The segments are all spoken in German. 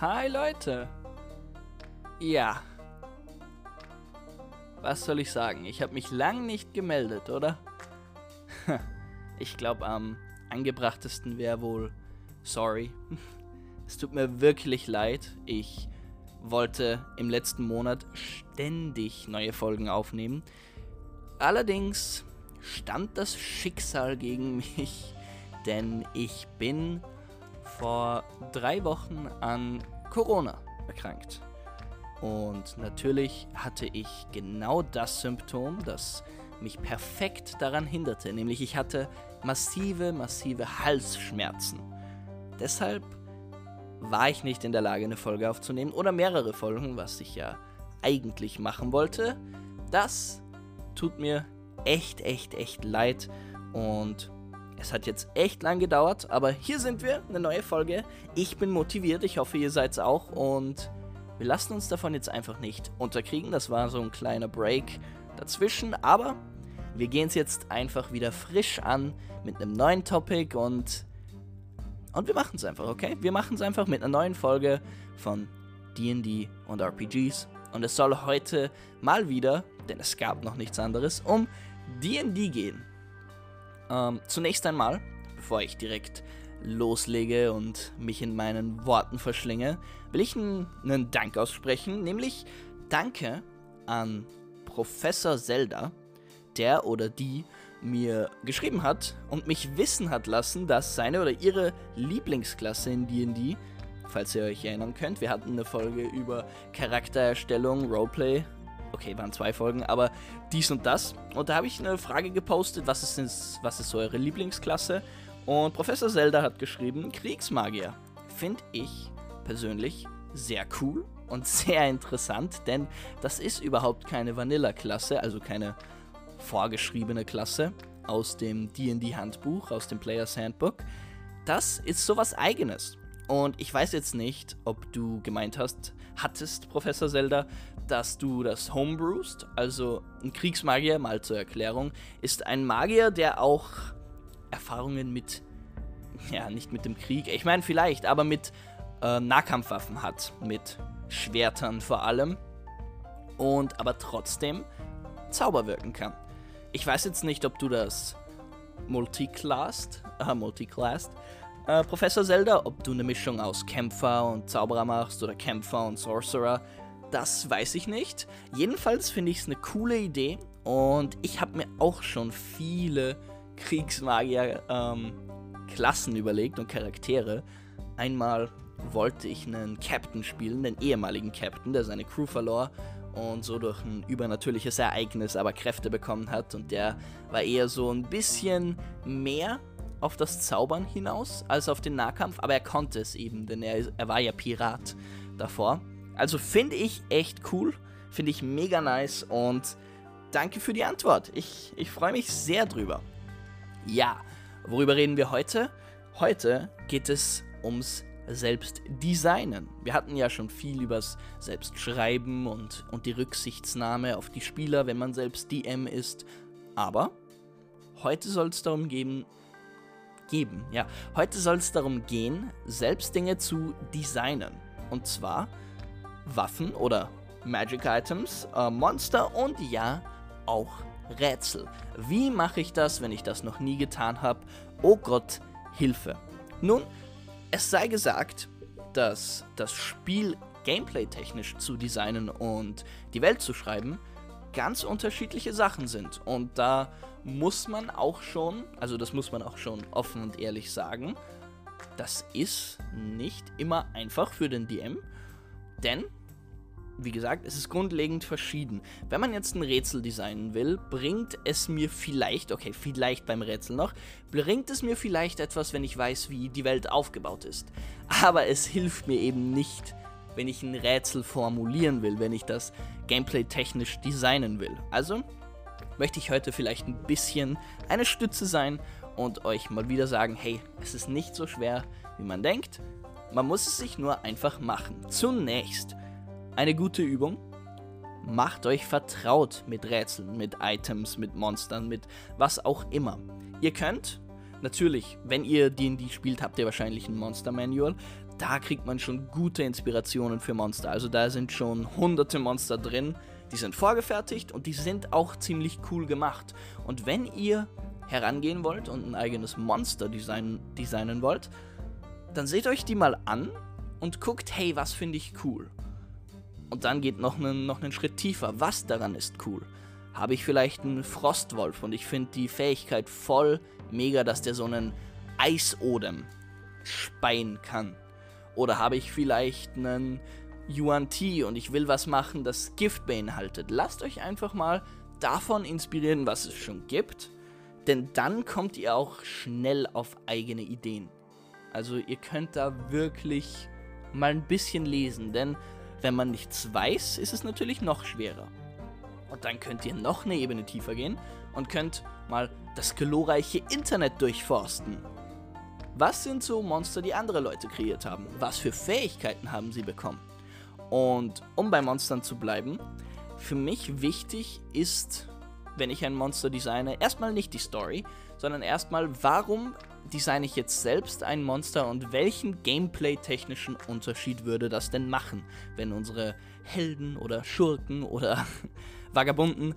Hi Leute. Ja. Was soll ich sagen? Ich habe mich lang nicht gemeldet, oder? Ich glaube, am angebrachtesten wäre wohl sorry. Es tut mir wirklich leid. Ich wollte im letzten Monat ständig neue Folgen aufnehmen. Allerdings stand das Schicksal gegen mich, denn ich bin vor drei Wochen an Corona erkrankt. Und natürlich hatte ich genau das Symptom, das mich perfekt daran hinderte, nämlich ich hatte massive, massive Halsschmerzen. Deshalb war ich nicht in der Lage, eine Folge aufzunehmen oder mehrere Folgen, was ich ja eigentlich machen wollte. Das tut mir echt, echt, echt leid und es hat jetzt echt lang gedauert, aber hier sind wir, eine neue Folge. Ich bin motiviert, ich hoffe, ihr seid es auch und wir lassen uns davon jetzt einfach nicht unterkriegen. Das war so ein kleiner Break dazwischen, aber wir gehen es jetzt einfach wieder frisch an mit einem neuen Topic und und wir machen es einfach, okay? Wir machen es einfach mit einer neuen Folge von D&D und RPGs und es soll heute mal wieder, denn es gab noch nichts anderes, um D&D gehen. Ähm, zunächst einmal, bevor ich direkt loslege und mich in meinen Worten verschlinge, will ich einen Dank aussprechen, nämlich Danke an Professor Zelda, der oder die mir geschrieben hat und mich wissen hat lassen, dass seine oder ihre Lieblingsklasse in D&D, falls ihr euch erinnern könnt, wir hatten eine Folge über Charaktererstellung, Roleplay okay, waren zwei Folgen, aber dies und das. Und da habe ich eine Frage gepostet, was ist, was ist so eure Lieblingsklasse? Und Professor Zelda hat geschrieben, Kriegsmagier. Finde ich persönlich sehr cool und sehr interessant, denn das ist überhaupt keine Vanilla-Klasse, also keine vorgeschriebene Klasse aus dem D&D-Handbuch, aus dem Players Handbook. Das ist sowas eigenes. Und ich weiß jetzt nicht, ob du gemeint hast, hattest, Professor Zelda, dass du das homebrewst. Also ein Kriegsmagier, mal zur Erklärung, ist ein Magier, der auch Erfahrungen mit, ja, nicht mit dem Krieg, ich meine vielleicht, aber mit äh, Nahkampfwaffen hat. Mit Schwertern vor allem. Und aber trotzdem Zauber wirken kann. Ich weiß jetzt nicht, ob du das multiclassed, äh, multiclassed, äh, Professor Zelda, ob du eine Mischung aus Kämpfer und Zauberer machst oder Kämpfer und Sorcerer, das weiß ich nicht. Jedenfalls finde ich es eine coole Idee und ich habe mir auch schon viele Kriegsmagier-Klassen ähm, überlegt und Charaktere. Einmal wollte ich einen Captain spielen, den ehemaligen Captain, der seine Crew verlor und so durch ein übernatürliches Ereignis aber Kräfte bekommen hat und der war eher so ein bisschen mehr auf das Zaubern hinaus als auf den Nahkampf, aber er konnte es eben, denn er, er war ja Pirat davor. Also finde ich echt cool, finde ich mega nice und danke für die Antwort. Ich, ich freue mich sehr drüber. Ja, worüber reden wir heute? Heute geht es ums Selbstdesignen. Wir hatten ja schon viel übers Selbstschreiben und, und die Rücksichtsnahme auf die Spieler, wenn man selbst DM ist. Aber heute soll es darum gehen, geben. Ja, heute soll es darum gehen, selbst Dinge zu designen. Und zwar Waffen oder Magic Items, äh, Monster und ja, auch Rätsel. Wie mache ich das, wenn ich das noch nie getan habe? Oh Gott, Hilfe. Nun, es sei gesagt, dass das Spiel gameplay-technisch zu designen und die Welt zu schreiben ganz unterschiedliche Sachen sind. Und da muss man auch schon, also das muss man auch schon offen und ehrlich sagen, das ist nicht immer einfach für den DM, denn wie gesagt, es ist grundlegend verschieden. Wenn man jetzt ein Rätsel designen will, bringt es mir vielleicht, okay, vielleicht beim Rätsel noch, bringt es mir vielleicht etwas, wenn ich weiß, wie die Welt aufgebaut ist. Aber es hilft mir eben nicht, wenn ich ein Rätsel formulieren will, wenn ich das gameplay technisch designen will. Also möchte ich heute vielleicht ein bisschen eine Stütze sein und euch mal wieder sagen, hey, es ist nicht so schwer, wie man denkt. Man muss es sich nur einfach machen. Zunächst eine gute Übung. Macht euch vertraut mit Rätseln, mit Items, mit Monstern, mit was auch immer. Ihr könnt, natürlich, wenn ihr D&D spielt, habt ihr wahrscheinlich ein Monster Manual. Da kriegt man schon gute Inspirationen für Monster. Also da sind schon hunderte Monster drin, die sind vorgefertigt und die sind auch ziemlich cool gemacht. Und wenn ihr herangehen wollt und ein eigenes Monster design designen wollt, dann seht euch die mal an und guckt, hey, was finde ich cool? Und dann geht noch einen, noch einen Schritt tiefer. Was daran ist cool? Habe ich vielleicht einen Frostwolf und ich finde die Fähigkeit voll mega, dass der so einen Eisodem speien kann. Oder habe ich vielleicht einen Yuan Ti und ich will was machen, das Gift beinhaltet. Lasst euch einfach mal davon inspirieren, was es schon gibt, denn dann kommt ihr auch schnell auf eigene Ideen. Also ihr könnt da wirklich mal ein bisschen lesen, denn wenn man nichts weiß, ist es natürlich noch schwerer. Und dann könnt ihr noch eine Ebene tiefer gehen und könnt mal das glorreiche Internet durchforsten. Was sind so Monster, die andere Leute kreiert haben? Was für Fähigkeiten haben sie bekommen? Und um bei Monstern zu bleiben, für mich wichtig ist, wenn ich ein Monster designe, erstmal nicht die Story, sondern erstmal, warum designe ich jetzt selbst ein Monster und welchen gameplay-technischen Unterschied würde das denn machen, wenn unsere Helden oder Schurken oder Vagabunden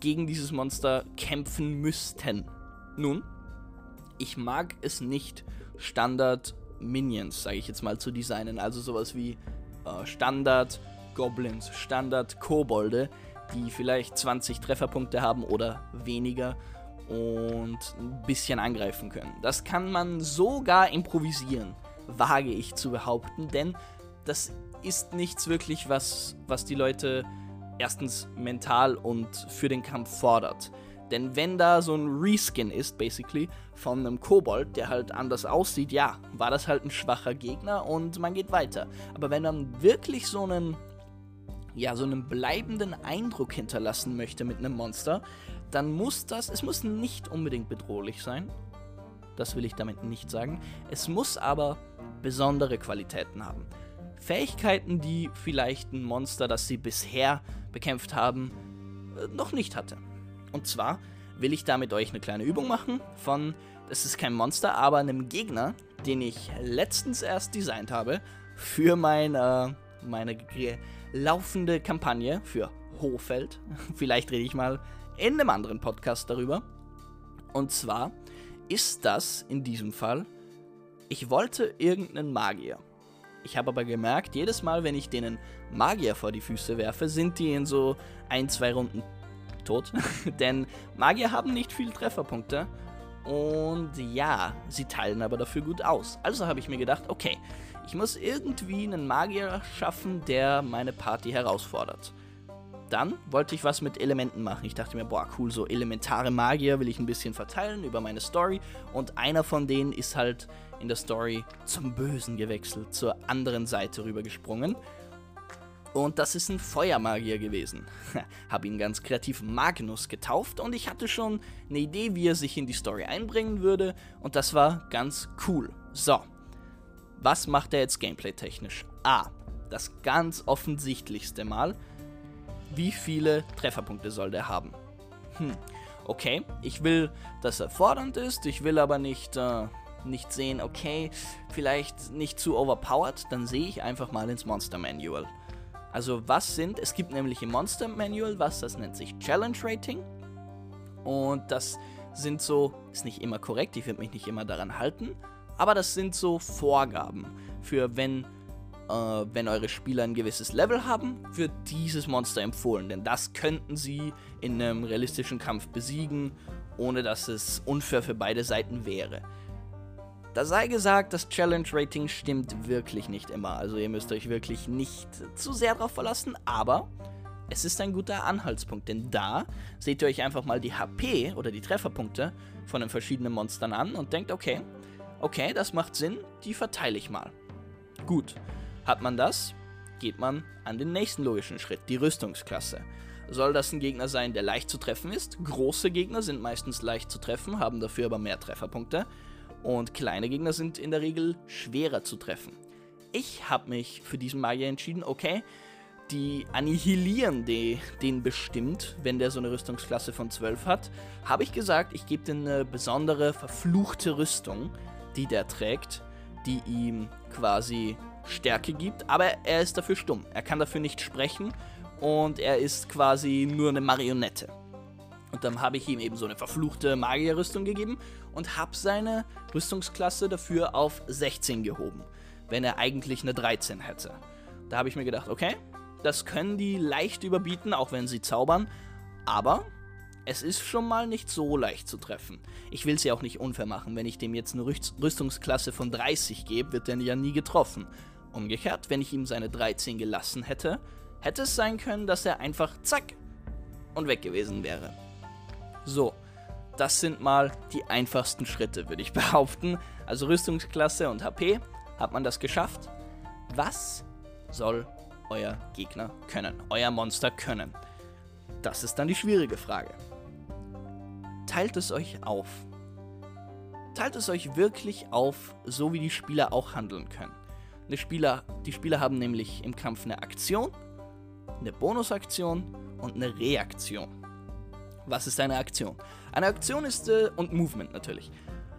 gegen dieses Monster kämpfen müssten? Nun, ich mag es nicht, Standard Minions, sage ich jetzt mal, zu designen. Also sowas wie äh, Standard Goblins, Standard Kobolde, die vielleicht 20 Trefferpunkte haben oder weniger und ein bisschen angreifen können. Das kann man sogar improvisieren, wage ich zu behaupten, denn das ist nichts wirklich, was, was die Leute erstens mental und für den Kampf fordert. Denn wenn da so ein Reskin ist, basically, von einem Kobold, der halt anders aussieht, ja, war das halt ein schwacher Gegner und man geht weiter. Aber wenn man wirklich so einen, ja, so einen bleibenden Eindruck hinterlassen möchte mit einem Monster, dann muss das, es muss nicht unbedingt bedrohlich sein. Das will ich damit nicht sagen. Es muss aber besondere Qualitäten haben. Fähigkeiten, die vielleicht ein Monster, das sie bisher bekämpft haben, äh, noch nicht hatte. Und zwar will ich da mit euch eine kleine Übung machen von, das ist kein Monster, aber einem Gegner, den ich letztens erst designt habe für meine, meine laufende Kampagne für Hofeld. Vielleicht rede ich mal in einem anderen Podcast darüber. Und zwar ist das in diesem Fall, ich wollte irgendeinen Magier. Ich habe aber gemerkt, jedes Mal, wenn ich denen Magier vor die Füße werfe, sind die in so ein, zwei Runden tot. Denn Magier haben nicht viel Trefferpunkte. Und ja, sie teilen aber dafür gut aus. Also habe ich mir gedacht, okay, ich muss irgendwie einen Magier schaffen, der meine Party herausfordert. Dann wollte ich was mit Elementen machen. Ich dachte mir, boah, cool, so elementare Magier will ich ein bisschen verteilen über meine Story. Und einer von denen ist halt in der Story zum Bösen gewechselt, zur anderen Seite rübergesprungen. Und das ist ein Feuermagier gewesen. Hab ihn ganz kreativ Magnus getauft und ich hatte schon eine Idee, wie er sich in die Story einbringen würde. Und das war ganz cool. So, was macht er jetzt gameplay-technisch? A. Das ganz offensichtlichste Mal wie viele Trefferpunkte soll der haben? Hm, okay, ich will, dass er fordernd ist, ich will aber nicht, äh, nicht sehen, okay, vielleicht nicht zu overpowered, dann sehe ich einfach mal ins Monster Manual. Also was sind, es gibt nämlich im Monster Manual was, das nennt sich Challenge Rating. Und das sind so, ist nicht immer korrekt, ich werde mich nicht immer daran halten, aber das sind so Vorgaben für wenn äh, wenn eure Spieler ein gewisses Level haben, wird dieses Monster empfohlen. Denn das könnten sie in einem realistischen Kampf besiegen, ohne dass es unfair für beide Seiten wäre. Da sei gesagt, das Challenge-Rating stimmt wirklich nicht immer. Also ihr müsst euch wirklich nicht zu sehr darauf verlassen, aber es ist ein guter Anhaltspunkt, denn da seht ihr euch einfach mal die HP oder die Trefferpunkte von den verschiedenen Monstern an und denkt, okay, okay, das macht Sinn, die verteile ich mal. Gut, hat man das, geht man an den nächsten logischen Schritt, die Rüstungsklasse. Soll das ein Gegner sein, der leicht zu treffen ist? Große Gegner sind meistens leicht zu treffen, haben dafür aber mehr Trefferpunkte. Und kleine Gegner sind in der Regel schwerer zu treffen. Ich habe mich für diesen Magier entschieden, okay, die annihilieren die, den bestimmt, wenn der so eine Rüstungsklasse von 12 hat, habe ich gesagt, ich gebe dir eine besondere verfluchte Rüstung, die der trägt, die ihm quasi Stärke gibt, aber er ist dafür stumm. Er kann dafür nicht sprechen und er ist quasi nur eine Marionette. Und dann habe ich ihm eben so eine verfluchte Magierrüstung gegeben und habe seine Rüstungsklasse dafür auf 16 gehoben, wenn er eigentlich eine 13 hätte. Da habe ich mir gedacht, okay, das können die leicht überbieten, auch wenn sie zaubern, aber es ist schon mal nicht so leicht zu treffen. Ich will es ja auch nicht unfair machen. Wenn ich dem jetzt eine Rüstungsklasse von 30 gebe, wird er ja nie getroffen. Umgekehrt, wenn ich ihm seine 13 gelassen hätte, hätte es sein können, dass er einfach zack und weg gewesen wäre. So, das sind mal die einfachsten Schritte, würde ich behaupten. Also Rüstungsklasse und HP, hat man das geschafft. Was soll euer Gegner können, euer Monster können? Das ist dann die schwierige Frage. Teilt es euch auf. Teilt es euch wirklich auf, so wie die Spieler auch handeln können. Die Spieler, die Spieler haben nämlich im Kampf eine Aktion, eine Bonusaktion und eine Reaktion. Was ist eine Aktion? Eine Aktion ist, äh, und Movement natürlich.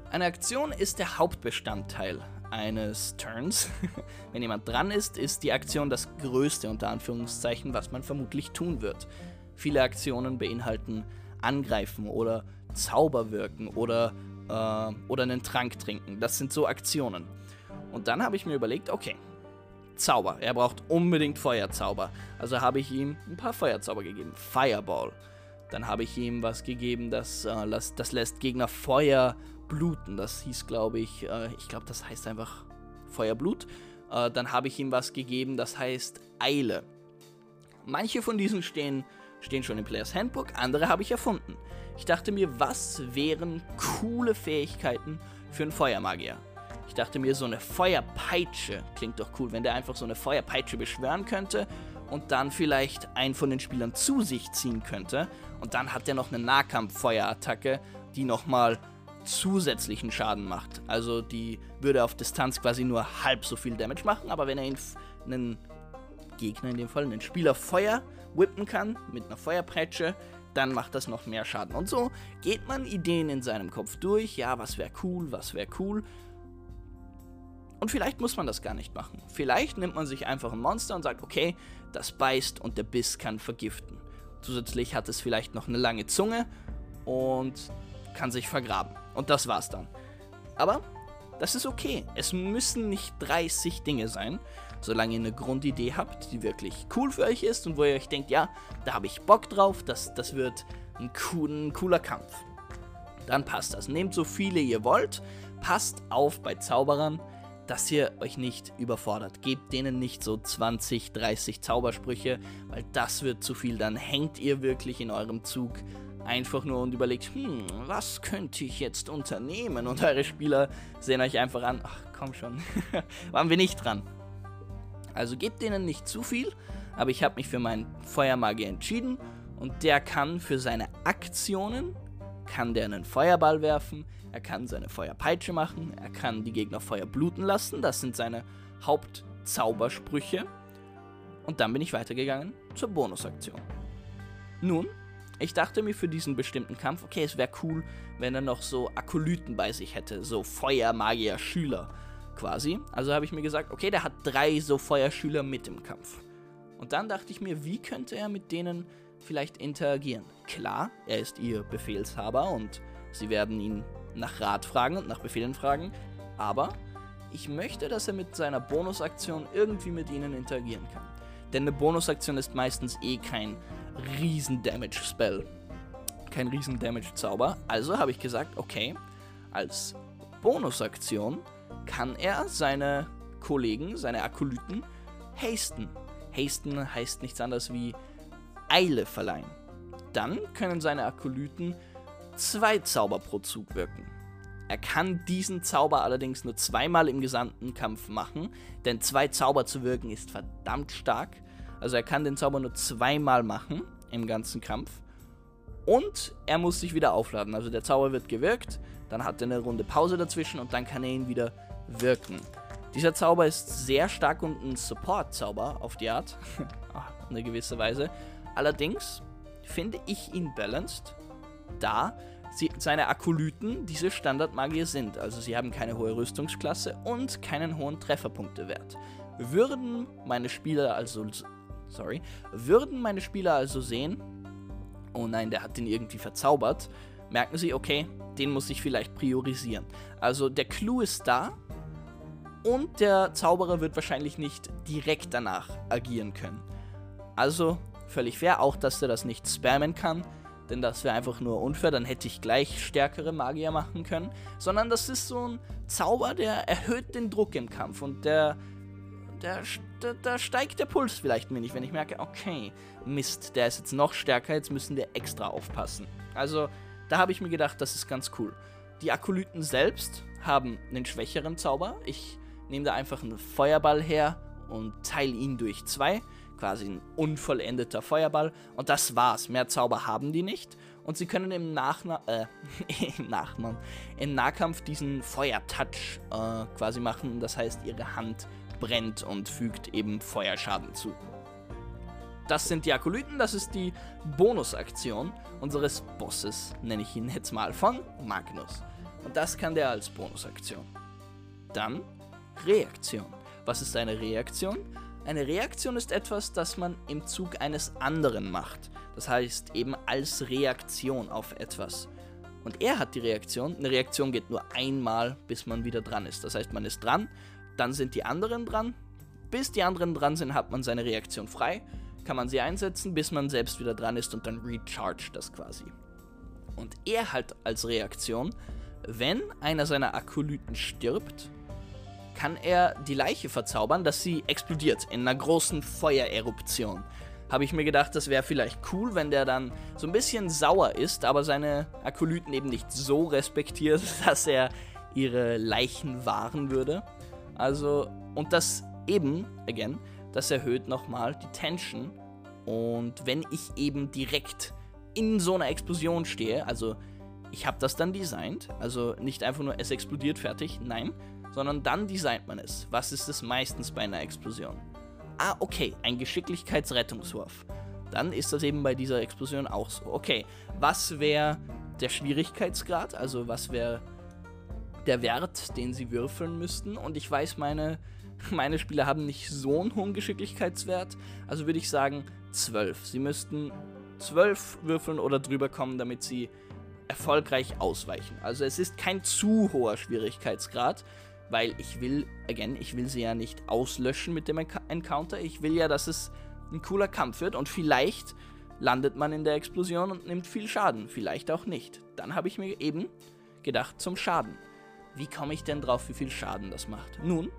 Eine Aktion ist der Hauptbestandteil eines Turns. Wenn jemand dran ist, ist die Aktion das größte unter Anführungszeichen, was man vermutlich tun wird. Viele Aktionen beinhalten Angreifen oder Zauber wirken oder, äh, oder einen Trank trinken. Das sind so Aktionen. Und dann habe ich mir überlegt, okay, Zauber. Er braucht unbedingt Feuerzauber. Also habe ich ihm ein paar Feuerzauber gegeben. Fireball. Dann habe ich ihm was gegeben, das, äh, das, das lässt Gegner Feuer bluten. Das hieß, glaube ich, äh, ich glaube, das heißt einfach Feuerblut. Äh, dann habe ich ihm was gegeben, das heißt Eile. Manche von diesen stehen stehen schon im Players Handbook, andere habe ich erfunden. Ich dachte mir, was wären coole Fähigkeiten für einen Feuermagier? Ich dachte mir, so eine Feuerpeitsche klingt doch cool, wenn der einfach so eine Feuerpeitsche beschwören könnte und dann vielleicht einen von den Spielern zu sich ziehen könnte. Und dann hat er noch eine Nahkampf-Feuerattacke, die nochmal zusätzlichen Schaden macht. Also die würde auf Distanz quasi nur halb so viel Damage machen, aber wenn er einen Gegner in dem Fall, einen Spieler Feuer whippen kann mit einer Feuerpeitsche, dann macht das noch mehr Schaden. Und so geht man Ideen in seinem Kopf durch. Ja, was wäre cool, was wäre cool. Und vielleicht muss man das gar nicht machen. Vielleicht nimmt man sich einfach ein Monster und sagt, okay, das beißt und der Biss kann vergiften. Zusätzlich hat es vielleicht noch eine lange Zunge und kann sich vergraben. Und das war's dann. Aber das ist okay. Es müssen nicht 30 Dinge sein solange ihr eine Grundidee habt, die wirklich cool für euch ist und wo ihr euch denkt, ja, da habe ich Bock drauf, das, das wird ein, cool, ein cooler Kampf. Dann passt das. Nehmt so viele ihr wollt, passt auf bei Zauberern, dass ihr euch nicht überfordert. Gebt denen nicht so 20, 30 Zaubersprüche, weil das wird zu viel. Dann hängt ihr wirklich in eurem Zug einfach nur und überlegt, hm, was könnte ich jetzt unternehmen? Und eure Spieler sehen euch einfach an, ach komm schon, waren wir nicht dran. Also gebt denen nicht zu viel, aber ich habe mich für meinen Feuermagier entschieden und der kann für seine Aktionen, kann der einen Feuerball werfen, er kann seine Feuerpeitsche machen, er kann die Gegner Feuer bluten lassen, das sind seine Hauptzaubersprüche. Und dann bin ich weitergegangen zur Bonusaktion. Nun, ich dachte mir für diesen bestimmten Kampf, okay, es wäre cool, wenn er noch so Akolyten bei sich hätte, so Feuermagier-Schüler quasi. Also habe ich mir gesagt, okay, der hat drei so Feuerschüler mit im Kampf. Und dann dachte ich mir, wie könnte er mit denen vielleicht interagieren? Klar, er ist ihr Befehlshaber und sie werden ihn nach Rat fragen und nach Befehlen fragen, aber ich möchte, dass er mit seiner Bonusaktion irgendwie mit ihnen interagieren kann. Denn eine Bonusaktion ist meistens eh kein Riesen-Damage-Spell. Kein Riesen-Damage-Zauber. Also habe ich gesagt, okay, als Bonusaktion kann er seine Kollegen, seine Akolyten, hasten. Hasten heißt nichts anderes wie Eile verleihen. Dann können seine Akolyten zwei Zauber pro Zug wirken. Er kann diesen Zauber allerdings nur zweimal im gesamten Kampf machen, denn zwei Zauber zu wirken ist verdammt stark. Also er kann den Zauber nur zweimal machen im ganzen Kampf. Und er muss sich wieder aufladen. Also der Zauber wird gewirkt, dann hat er eine Runde Pause dazwischen und dann kann er ihn wieder wirken. Dieser Zauber ist sehr stark und ein Support-Zauber auf die Art, auf eine gewisse Weise. Allerdings finde ich ihn balanced, da sie, seine Akolyten diese Standardmagier sind. Also sie haben keine hohe Rüstungsklasse und keinen hohen Trefferpunktewert. Würden meine Spieler also sorry, würden meine Spieler also sehen, oh nein, der hat den irgendwie verzaubert, merken sie, okay, den muss ich vielleicht priorisieren. Also der Clou ist da und der Zauberer wird wahrscheinlich nicht direkt danach agieren können. Also völlig fair, auch dass er das nicht spammen kann, denn das wäre einfach nur unfair, dann hätte ich gleich stärkere Magier machen können, sondern das ist so ein Zauber, der erhöht den Druck im Kampf und der da, da, steigt der Puls vielleicht ein wenig, wenn ich merke, okay, Mist, der ist jetzt noch stärker, jetzt müssen wir extra aufpassen. Also, da habe ich mir gedacht, das ist ganz cool. Die Akolyten selbst haben einen schwächeren Zauber. Ich nehme da einfach einen Feuerball her und teile ihn durch zwei. Quasi ein unvollendeter Feuerball. Und das war's. Mehr Zauber haben die nicht. Und sie können im, Nachna äh, im, Nachmann, im Nahkampf diesen Feuertouch äh, quasi machen. Das heißt, ihre Hand brennt und fügt eben Feuerschaden zu. Das sind die Akolyten, das ist die Bonusaktion unseres Bosses, nenne ich ihn jetzt mal, von Magnus. Und das kann der als Bonusaktion. Dann Reaktion. Was ist eine Reaktion? Eine Reaktion ist etwas, das man im Zug eines anderen macht. Das heißt eben als Reaktion auf etwas. Und er hat die Reaktion. Eine Reaktion geht nur einmal, bis man wieder dran ist. Das heißt, man ist dran, dann sind die anderen dran. Bis die anderen dran sind, hat man seine Reaktion frei. Kann man sie einsetzen, bis man selbst wieder dran ist und dann recharge das quasi. Und er hat als Reaktion, wenn einer seiner Akolyten stirbt, kann er die Leiche verzaubern, dass sie explodiert in einer großen Feuereruption. Habe ich mir gedacht, das wäre vielleicht cool, wenn der dann so ein bisschen sauer ist, aber seine Akolyten eben nicht so respektiert, dass er ihre Leichen wahren würde. Also, und das eben, again, das erhöht nochmal die Tension. Und wenn ich eben direkt in so einer Explosion stehe, also ich habe das dann designt, also nicht einfach nur es explodiert fertig, nein, sondern dann designt man es. Was ist es meistens bei einer Explosion? Ah, okay, ein Geschicklichkeitsrettungswurf. Dann ist das eben bei dieser Explosion auch so. Okay, was wäre der Schwierigkeitsgrad? Also was wäre der Wert, den sie würfeln müssten. Und ich weiß, meine, meine Spieler haben nicht so einen hohen Geschicklichkeitswert. Also würde ich sagen 12. Sie müssten 12 würfeln oder drüber kommen, damit sie erfolgreich ausweichen. Also es ist kein zu hoher Schwierigkeitsgrad, weil ich will, again, ich will sie ja nicht auslöschen mit dem Encounter. Ich will ja, dass es ein cooler Kampf wird und vielleicht landet man in der Explosion und nimmt viel Schaden, vielleicht auch nicht. Dann habe ich mir eben gedacht zum Schaden. Wie komme ich denn drauf, wie viel Schaden das macht? Nun,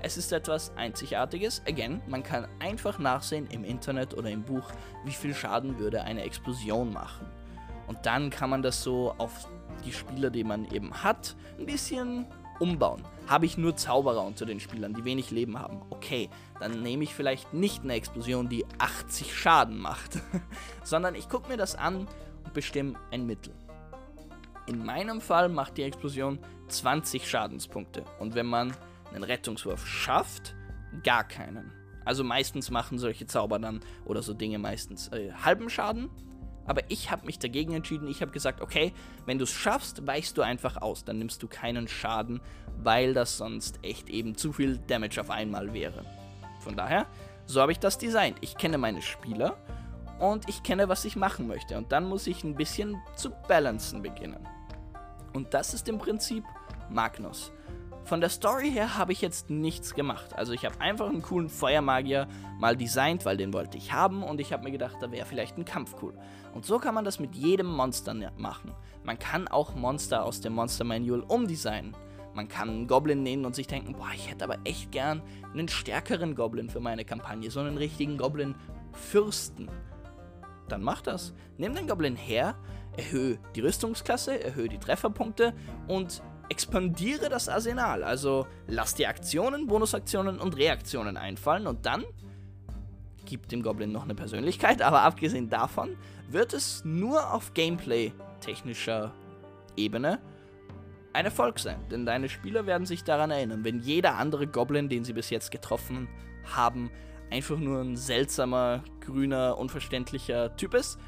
es ist etwas Einzigartiges. Again, man kann einfach nachsehen im Internet oder im Buch, wie viel Schaden würde eine Explosion machen. Und dann kann man das so auf die Spieler, die man eben hat, ein bisschen umbauen. Habe ich nur Zauberer unter den Spielern, die wenig Leben haben? Okay, dann nehme ich vielleicht nicht eine Explosion, die 80 Schaden macht, sondern ich gucke mir das an und bestimme ein Mittel. In meinem Fall macht die Explosion 20 Schadenspunkte. Und wenn man einen Rettungswurf schafft, gar keinen. Also meistens machen solche Zauber dann oder so Dinge meistens äh, halben Schaden. Aber ich habe mich dagegen entschieden. Ich habe gesagt, okay, wenn du es schaffst, weichst du einfach aus. Dann nimmst du keinen Schaden, weil das sonst echt eben zu viel Damage auf einmal wäre. Von daher, so habe ich das designt. Ich kenne meine Spieler und ich kenne, was ich machen möchte. Und dann muss ich ein bisschen zu balancen beginnen. Und das ist im Prinzip Magnus. Von der Story her habe ich jetzt nichts gemacht. Also ich habe einfach einen coolen Feuermagier mal designt, weil den wollte ich haben und ich habe mir gedacht, da wäre vielleicht ein Kampf cool. Und so kann man das mit jedem Monster machen. Man kann auch Monster aus dem Monster Manual umdesignen. Man kann einen Goblin nehmen und sich denken, boah, ich hätte aber echt gern einen stärkeren Goblin für meine Kampagne, so einen richtigen Goblin-Fürsten. Dann mach das. Nimm den Goblin her, erhöhe die Rüstungsklasse, erhöhe die Trefferpunkte und expandiere das Arsenal. Also lass die Aktionen, Bonusaktionen und Reaktionen einfallen und dann gibt dem Goblin noch eine Persönlichkeit, aber abgesehen davon wird es nur auf Gameplay-technischer Ebene ein Erfolg sein. Denn deine Spieler werden sich daran erinnern, wenn jeder andere Goblin, den sie bis jetzt getroffen haben, einfach nur ein seltsamer, grüner, unverständlicher Typ ist,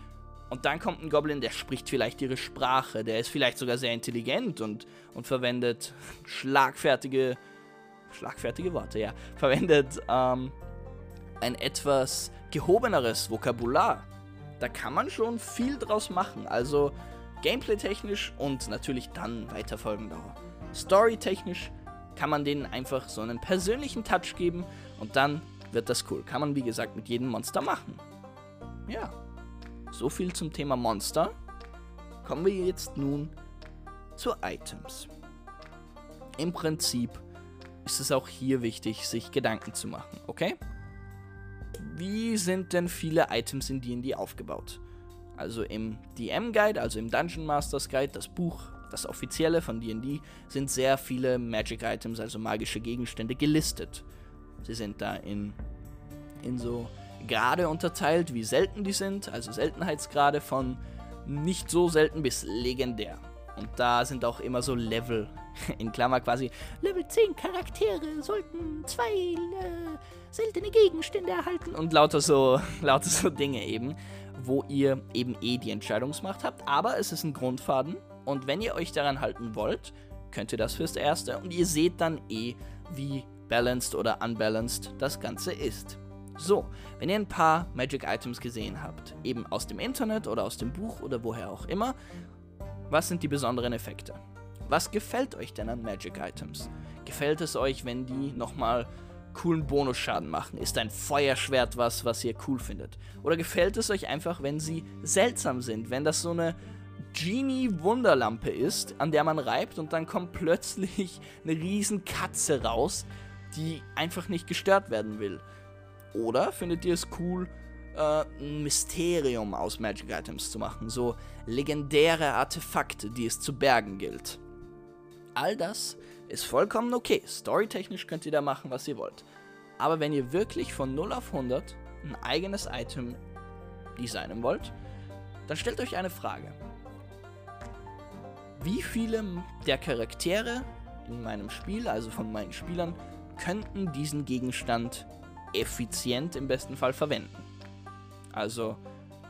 Und dann kommt ein Goblin, der spricht vielleicht ihre Sprache, der ist vielleicht sogar sehr intelligent und, und verwendet schlagfertige, schlagfertige Worte, ja, verwendet ähm, ein etwas gehobeneres Vokabular. Da kann man schon viel draus machen. Also gameplay-technisch und natürlich dann weiterfolgender. Story-technisch kann man denen einfach so einen persönlichen Touch geben und dann wird das cool. Kann man wie gesagt mit jedem Monster machen. Ja. So viel zum Thema Monster. Kommen wir jetzt nun zu Items. Im Prinzip ist es auch hier wichtig, sich Gedanken zu machen, okay? Wie sind denn viele Items in D&D aufgebaut? Also im DM-Guide, also im Dungeon Masters Guide, das Buch, das offizielle von D&D, sind sehr viele Magic-Items, also magische Gegenstände, gelistet. Sie sind da in, in so Grade unterteilt, wie selten die sind, also Seltenheitsgrade von nicht so selten bis legendär. Und da sind auch immer so Level, in Klammer quasi, Level 10 Charaktere sollten zwei äh, seltene Gegenstände erhalten und lauter so, lauter so Dinge eben, wo ihr eben eh die Entscheidungsmacht habt. Aber es ist ein Grundfaden und wenn ihr euch daran halten wollt, könnt ihr das fürs Erste und ihr seht dann eh, wie balanced oder unbalanced das Ganze ist. So, wenn ihr ein paar Magic Items gesehen habt, eben aus dem Internet oder aus dem Buch oder woher auch immer, was sind die besonderen Effekte? Was gefällt euch denn an Magic Items? Gefällt es euch, wenn die nochmal coolen Bonusschaden machen? Ist ein Feuerschwert was, was ihr cool findet? Oder gefällt es euch einfach, wenn sie seltsam sind? Wenn das so eine Genie-Wunderlampe ist, an der man reibt und dann kommt plötzlich eine riesen Katze raus, die einfach nicht gestört werden will? Oder findet ihr es cool, äh, ein Mysterium aus Magic Items zu machen? So legendäre Artefakte, die es zu bergen gilt. All das ist vollkommen okay. Storytechnisch könnt ihr da machen, was ihr wollt. Aber wenn ihr wirklich von 0 auf 100 ein eigenes Item designen wollt, dann stellt euch eine Frage. Wie viele der Charaktere in meinem Spiel, also von meinen Spielern, könnten diesen Gegenstand effizient im besten Fall verwenden. Also,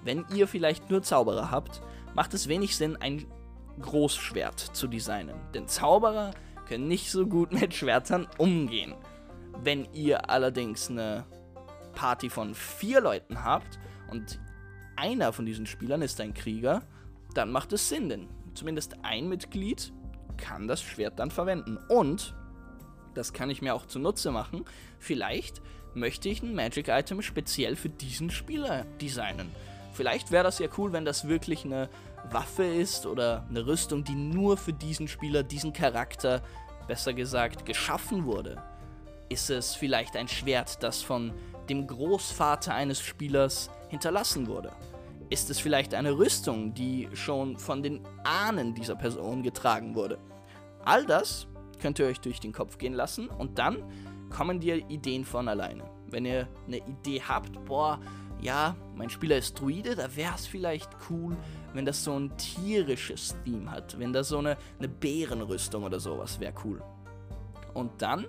wenn ihr vielleicht nur Zauberer habt, macht es wenig Sinn, ein Großschwert zu designen. Denn Zauberer können nicht so gut mit Schwertern umgehen. Wenn ihr allerdings eine Party von vier Leuten habt und einer von diesen Spielern ist ein Krieger, dann macht es Sinn, denn zumindest ein Mitglied kann das Schwert dann verwenden. Und, das kann ich mir auch zunutze machen, vielleicht möchte ich ein Magic-Item speziell für diesen Spieler designen. Vielleicht wäre das ja cool, wenn das wirklich eine Waffe ist oder eine Rüstung, die nur für diesen Spieler, diesen Charakter, besser gesagt, geschaffen wurde. Ist es vielleicht ein Schwert, das von dem Großvater eines Spielers hinterlassen wurde? Ist es vielleicht eine Rüstung, die schon von den Ahnen dieser Person getragen wurde? All das könnt ihr euch durch den Kopf gehen lassen und dann kommen dir Ideen von alleine. Wenn ihr eine Idee habt, boah, ja, mein Spieler ist Druide, da wäre es vielleicht cool, wenn das so ein tierisches Theme hat. Wenn das so eine, eine Bärenrüstung oder sowas wäre cool. Und dann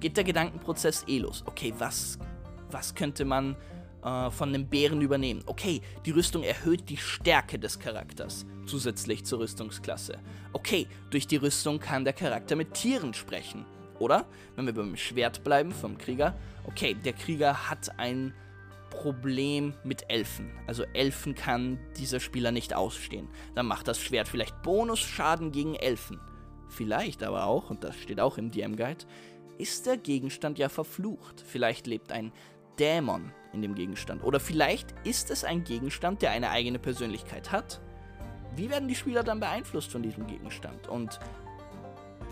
geht der Gedankenprozess eh los. Okay, was, was könnte man äh, von einem Bären übernehmen? Okay, die Rüstung erhöht die Stärke des Charakters zusätzlich zur Rüstungsklasse. Okay, durch die Rüstung kann der Charakter mit Tieren sprechen. Oder, wenn wir beim Schwert bleiben vom Krieger, okay, der Krieger hat ein Problem mit Elfen. Also Elfen kann dieser Spieler nicht ausstehen. Dann macht das Schwert vielleicht Bonusschaden gegen Elfen. Vielleicht aber auch, und das steht auch im DM-Guide, ist der Gegenstand ja verflucht. Vielleicht lebt ein Dämon in dem Gegenstand. Oder vielleicht ist es ein Gegenstand, der eine eigene Persönlichkeit hat. Wie werden die Spieler dann beeinflusst von diesem Gegenstand? Und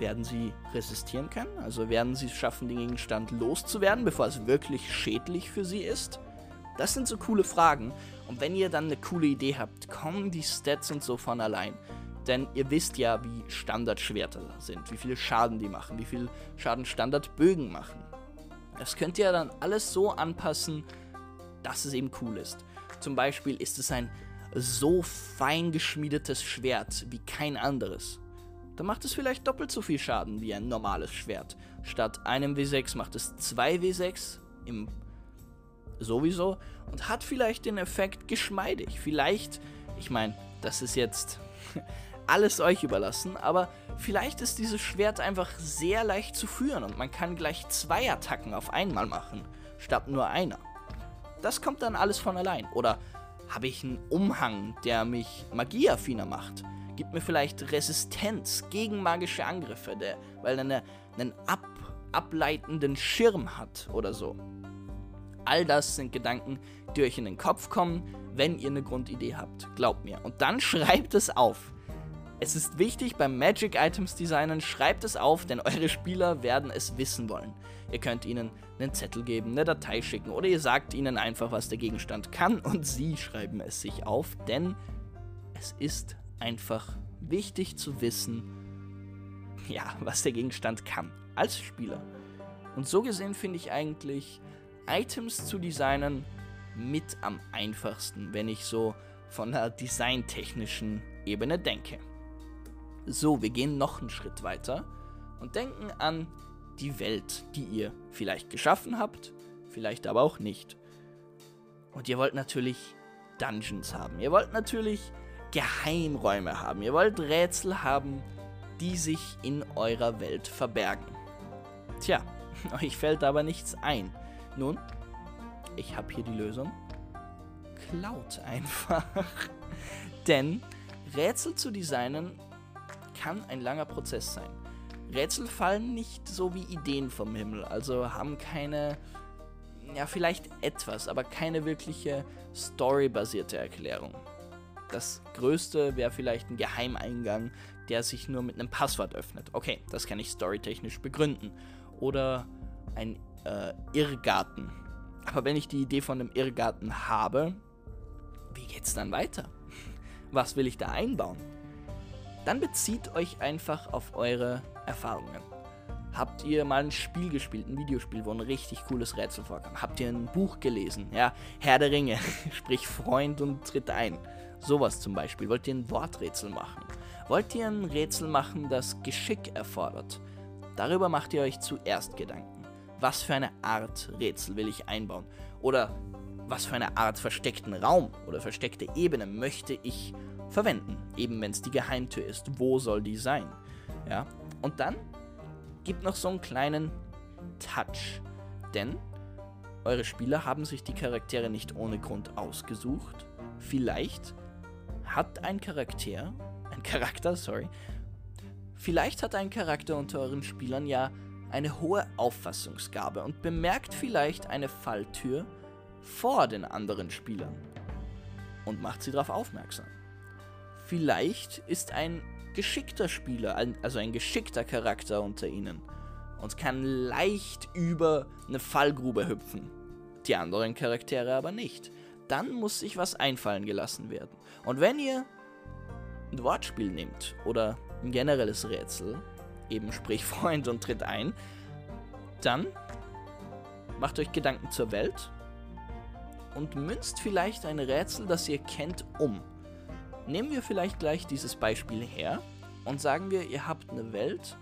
werden sie resistieren können? Also werden sie es schaffen, den Gegenstand loszuwerden, bevor es wirklich schädlich für sie ist? Das sind so coole Fragen. Und wenn ihr dann eine coole Idee habt, kommen die Stats und so von allein. Denn ihr wisst ja, wie Standardschwerter sind, wie viel Schaden die machen, wie viel Schaden Standardbögen machen. Das könnt ihr dann alles so anpassen, dass es eben cool ist. Zum Beispiel ist es ein so fein geschmiedetes Schwert wie kein anderes dann macht es vielleicht doppelt so viel Schaden wie ein normales Schwert. Statt einem W6 macht es 2 W6 im sowieso und hat vielleicht den Effekt geschmeidig. Vielleicht, ich meine, das ist jetzt alles euch überlassen, aber vielleicht ist dieses Schwert einfach sehr leicht zu führen und man kann gleich zwei Attacken auf einmal machen, statt nur einer. Das kommt dann alles von allein. Oder habe ich einen Umhang, der mich magieaffiner macht? Gibt mir vielleicht Resistenz gegen magische Angriffe, der, weil er eine, einen ab, ableitenden Schirm hat oder so. All das sind Gedanken, die euch in den Kopf kommen, wenn ihr eine Grundidee habt. Glaubt mir. Und dann schreibt es auf. Es ist wichtig beim Magic Items Designen, schreibt es auf, denn eure Spieler werden es wissen wollen. Ihr könnt ihnen einen Zettel geben, eine Datei schicken oder ihr sagt ihnen einfach, was der Gegenstand kann und sie schreiben es sich auf, denn es ist einfach wichtig zu wissen, ja, was der Gegenstand kann als Spieler. Und so gesehen finde ich eigentlich Items zu designen mit am einfachsten, wenn ich so von der designtechnischen Ebene denke. So, wir gehen noch einen Schritt weiter und denken an die Welt, die ihr vielleicht geschaffen habt, vielleicht aber auch nicht. Und ihr wollt natürlich Dungeons haben. Ihr wollt natürlich Geheimräume haben. Ihr wollt Rätsel haben, die sich in eurer Welt verbergen. Tja, euch fällt aber nichts ein. Nun, ich habe hier die Lösung. Klaut einfach. Denn Rätsel zu designen kann ein langer Prozess sein. Rätsel fallen nicht so wie Ideen vom Himmel, also haben keine, ja vielleicht etwas, aber keine wirkliche storybasierte Erklärung. Das größte wäre vielleicht ein Geheimeingang, der sich nur mit einem Passwort öffnet. Okay, das kann ich storytechnisch begründen. Oder ein äh, Irrgarten. Aber wenn ich die Idee von einem Irrgarten habe, wie geht's dann weiter? Was will ich da einbauen? dann bezieht euch einfach auf eure Erfahrungen. Habt ihr mal ein Spiel gespielt, ein Videospiel, wo ein richtig cooles Rätsel vorkam? Habt ihr ein Buch gelesen? Ja, Herr der Ringe, sprich Freund und tritt ein. Sowas zum Beispiel. Wollt ihr ein Worträtsel machen? Wollt ihr ein Rätsel machen, das Geschick erfordert? Darüber macht ihr euch zuerst Gedanken. Was für eine Art Rätsel will ich einbauen? Oder was für eine Art versteckten Raum oder versteckte Ebene möchte ich verwenden. Eben wenn es die Geheimtür ist. Wo soll die sein? Ja. Und dann gibt noch so einen kleinen Touch. Denn eure Spieler haben sich die Charaktere nicht ohne Grund ausgesucht. Vielleicht hat ein Charakter, ein Charakter, sorry, vielleicht hat ein Charakter unter euren Spielern ja eine hohe Auffassungsgabe und bemerkt vielleicht eine Falltür vor den anderen Spielern und macht sie darauf aufmerksam. Vielleicht ist ein geschickter Spieler, also ein geschickter Charakter unter ihnen und kann leicht über eine Fallgrube hüpfen. Die anderen Charaktere aber nicht. Dann muss sich was einfallen gelassen werden. Und wenn ihr ein Wortspiel nehmt oder ein generelles Rätsel, eben sprich Freund und tritt ein, dann macht euch Gedanken zur Welt und münzt vielleicht ein Rätsel, das ihr kennt, um. Nehmen wir vielleicht gleich dieses Beispiel her und sagen wir, ihr habt eine Welt,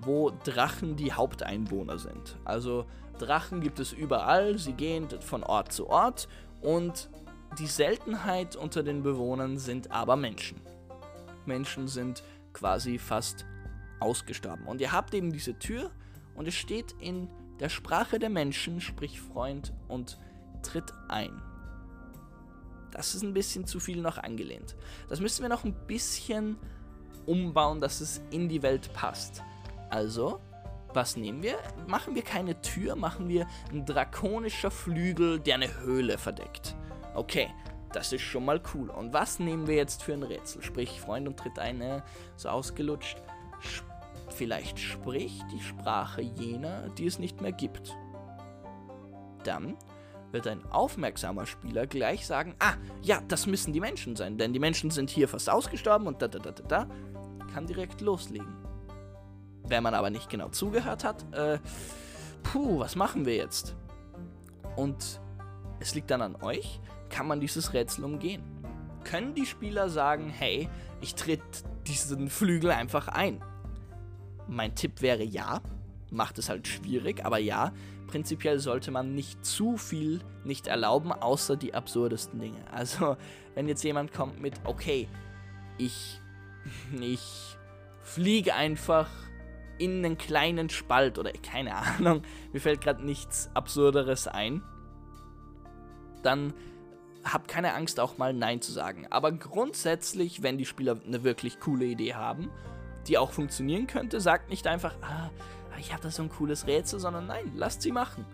wo Drachen die Haupteinwohner sind. Also Drachen gibt es überall, sie gehen von Ort zu Ort und die Seltenheit unter den Bewohnern sind aber Menschen. Menschen sind quasi fast ausgestorben. Und ihr habt eben diese Tür und es steht in der Sprache der Menschen, sprich Freund und tritt ein. Das ist ein bisschen zu viel noch angelehnt. Das müssen wir noch ein bisschen umbauen, dass es in die Welt passt. Also, was nehmen wir? Machen wir keine Tür, machen wir ein drakonischer Flügel, der eine Höhle verdeckt. Okay, das ist schon mal cool. Und was nehmen wir jetzt für ein Rätsel? Sprich, Freund und tritt eine, so ausgelutscht. Vielleicht spricht die Sprache jener, die es nicht mehr gibt. Dann wird ein aufmerksamer Spieler gleich sagen, ah, ja, das müssen die Menschen sein, denn die Menschen sind hier fast ausgestorben und da, da, da, da, da, kann direkt loslegen. Wenn man aber nicht genau zugehört hat, äh, puh, was machen wir jetzt? Und es liegt dann an euch, kann man dieses Rätsel umgehen? Können die Spieler sagen, hey, ich tritt diesen Flügel einfach ein? Mein Tipp wäre ja, macht es halt schwierig, aber ja, prinzipiell sollte man nicht zu viel nicht erlauben, außer die absurdesten Dinge. Also, wenn jetzt jemand kommt mit, okay, ich, ich fliege einfach in einen kleinen Spalt oder keine Ahnung, mir fällt gerade nichts Absurderes ein, dann hab keine Angst, auch mal Nein zu sagen. Aber grundsätzlich, wenn die Spieler eine wirklich coole Idee haben, die auch funktionieren könnte, sagt nicht einfach, ah, ich habe da so ein cooles Rätsel, sondern nein, lasst sie machen.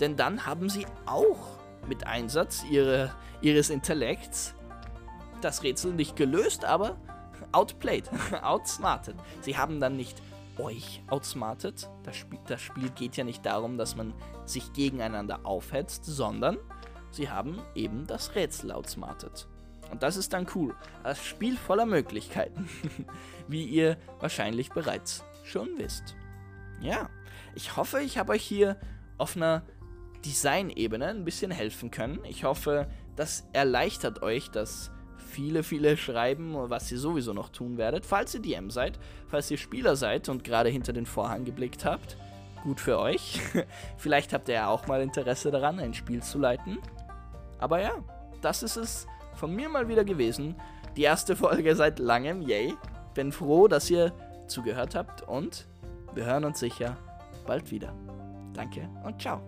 Denn dann haben sie auch mit Einsatz ihre, ihres Intellekts das Rätsel nicht gelöst, aber outplayed, outsmarted. Sie haben dann nicht euch outsmartet. Das Spiel, das Spiel geht ja nicht darum, dass man sich gegeneinander aufhetzt, sondern sie haben eben das Rätsel outsmartet. Und das ist dann cool. Das Spiel voller Möglichkeiten, wie ihr wahrscheinlich bereits schon wisst. Ja, ich hoffe, ich habe euch hier auf einer Designebene ein bisschen helfen können. Ich hoffe, das erleichtert euch das viele, viele schreiben, was ihr sowieso noch tun werdet. Falls ihr DM seid, falls ihr Spieler seid und gerade hinter den Vorhang geblickt habt, gut für euch. Vielleicht habt ihr ja auch mal Interesse daran, ein Spiel zu leiten. Aber ja, das ist es von mir mal wieder gewesen. Die erste Folge seit langem, yay. Bin froh, dass ihr zugehört habt und wir hören uns sicher bald wieder. Danke und ciao.